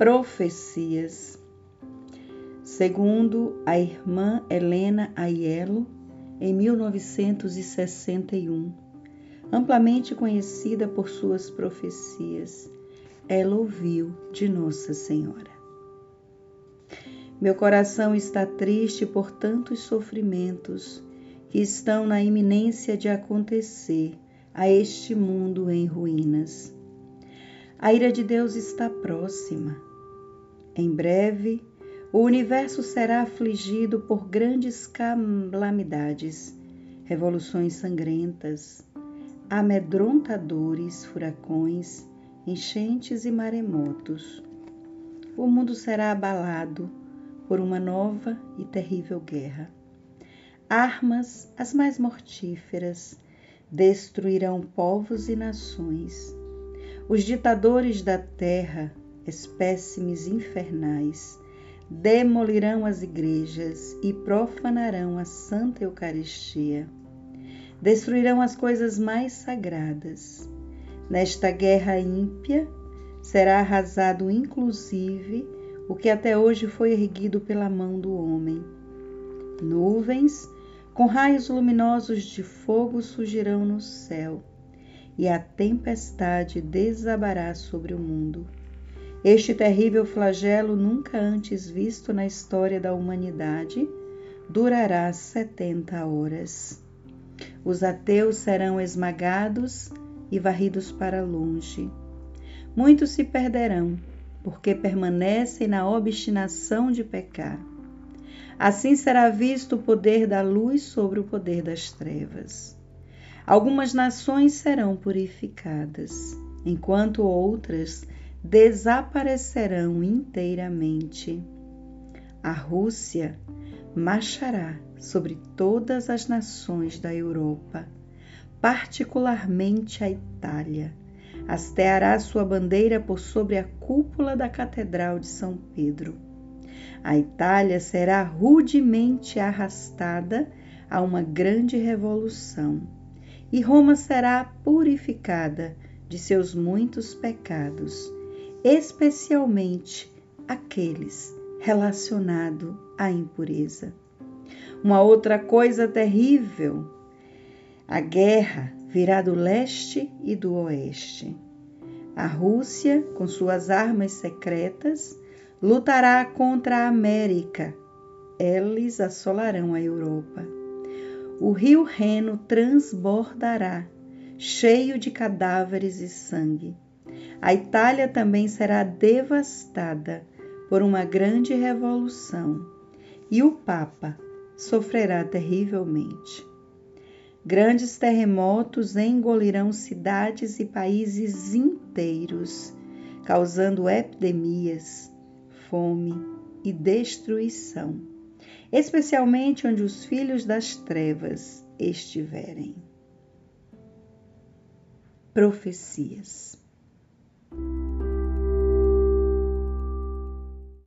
Profecias. Segundo a irmã Helena Aiello, em 1961, amplamente conhecida por suas profecias, ela ouviu de Nossa Senhora. Meu coração está triste por tantos sofrimentos que estão na iminência de acontecer a este mundo em ruínas. A ira de Deus está próxima. Em breve, o universo será afligido por grandes calamidades, revoluções sangrentas, amedrontadores furacões, enchentes e maremotos. O mundo será abalado por uma nova e terrível guerra. Armas, as mais mortíferas, destruirão povos e nações. Os ditadores da terra, espécimes infernais, demolirão as igrejas e profanarão a Santa Eucaristia. Destruirão as coisas mais sagradas. Nesta guerra ímpia, será arrasado inclusive o que até hoje foi erguido pela mão do homem. Nuvens com raios luminosos de fogo surgirão no céu, e a tempestade desabará sobre o mundo. Este terrível flagelo, nunca antes visto na história da humanidade, durará setenta horas. Os ateus serão esmagados e varridos para longe. Muitos se perderão, porque permanecem na obstinação de pecar. Assim será visto o poder da luz sobre o poder das trevas. Algumas nações serão purificadas, enquanto outras desaparecerão inteiramente. A Rússia marchará sobre todas as nações da Europa, particularmente a Itália hasteará sua bandeira por sobre a cúpula da Catedral de São Pedro. A Itália será rudemente arrastada a uma grande revolução, e Roma será purificada de seus muitos pecados, especialmente aqueles relacionados à impureza. Uma outra coisa terrível, a guerra virá do leste e do oeste. A Rússia, com suas armas secretas, lutará contra a América. Eles assolarão a Europa. O rio Reno transbordará, cheio de cadáveres e sangue. A Itália também será devastada por uma grande revolução e o Papa sofrerá terrivelmente. Grandes terremotos engolirão cidades e países inteiros, causando epidemias, fome e destruição, especialmente onde os filhos das trevas estiverem. Profecias.